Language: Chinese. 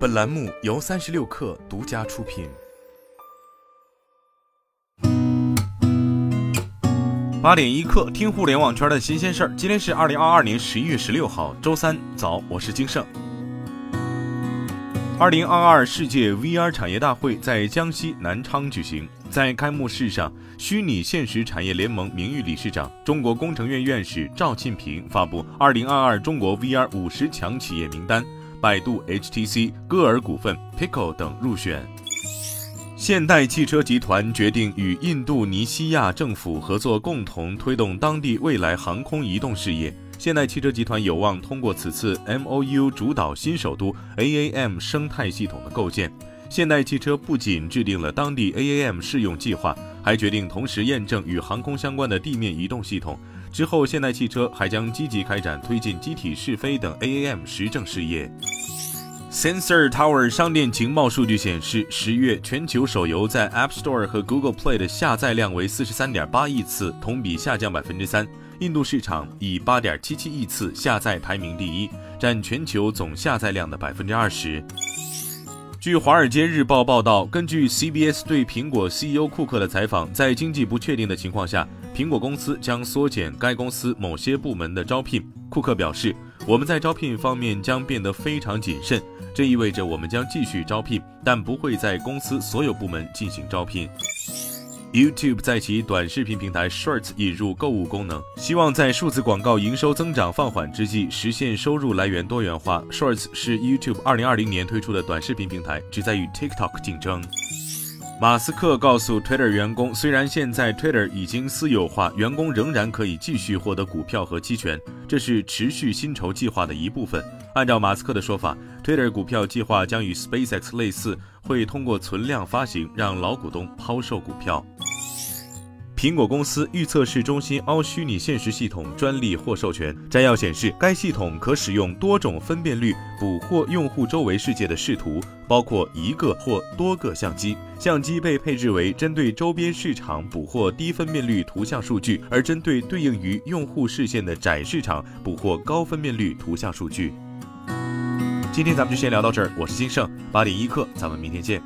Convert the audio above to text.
本栏目由三十六氪独家出品。八点一刻，听互联网圈的新鲜事儿。今天是二零二二年十一月十六号，周三早，我是金盛。二零二二世界 VR 产业大会在江西南昌举行，在开幕式上，虚拟现实产业联盟名誉理事长、中国工程院院士赵庆平发布二零二二中国 VR 五十强企业名单。百度、HTC、歌尔股份、Pico 等入选。现代汽车集团决定与印度尼西亚政府合作，共同推动当地未来航空移动事业。现代汽车集团有望通过此次 MOU 主导新首都 AAM 生态系统的构建。现代汽车不仅制定了当地 AAM 试用计划，还决定同时验证与航空相关的地面移动系统。之后，现代汽车还将积极开展推进机体试飞等 AAM 实证事业。Sensor Tower 商店情报数据显示，十月全球手游在 App Store 和 Google Play 的下载量为四十三点八亿次，同比下降百分之三。印度市场以八点七七亿次下载排名第一，占全球总下载量的百分之二十。据《华尔街日报》报道，根据 CBS 对苹果 CEO 库克的采访，在经济不确定的情况下，苹果公司将缩减该公司某些部门的招聘。库克表示：“我们在招聘方面将变得非常谨慎，这意味着我们将继续招聘，但不会在公司所有部门进行招聘。” YouTube 在其短视频平台 Shorts 引入购物功能，希望在数字广告营收增长放缓之际，实现收入来源多元化。Shorts 是 YouTube 2020年推出的短视频平台，旨在与 TikTok 竞争。马斯克告诉 Twitter 员工，虽然现在 Twitter 已经私有化，员工仍然可以继续获得股票和期权，这是持续薪酬计划的一部分。按照马斯克的说法，Twitter 股票计划将与 SpaceX 类似，会通过存量发行让老股东抛售股票。苹果公司预测式中心凹虚拟现实系统专利获授权。摘要显示，该系统可使用多种分辨率捕获用户周围世界的视图，包括一个或多个相机。相机被配置为针对周边市场捕获低分辨率图像数据，而针对对应于用户视线的窄市场捕获高分辨率图像数据。今天咱们就先聊到这儿，我是金盛八点一刻，咱们明天见。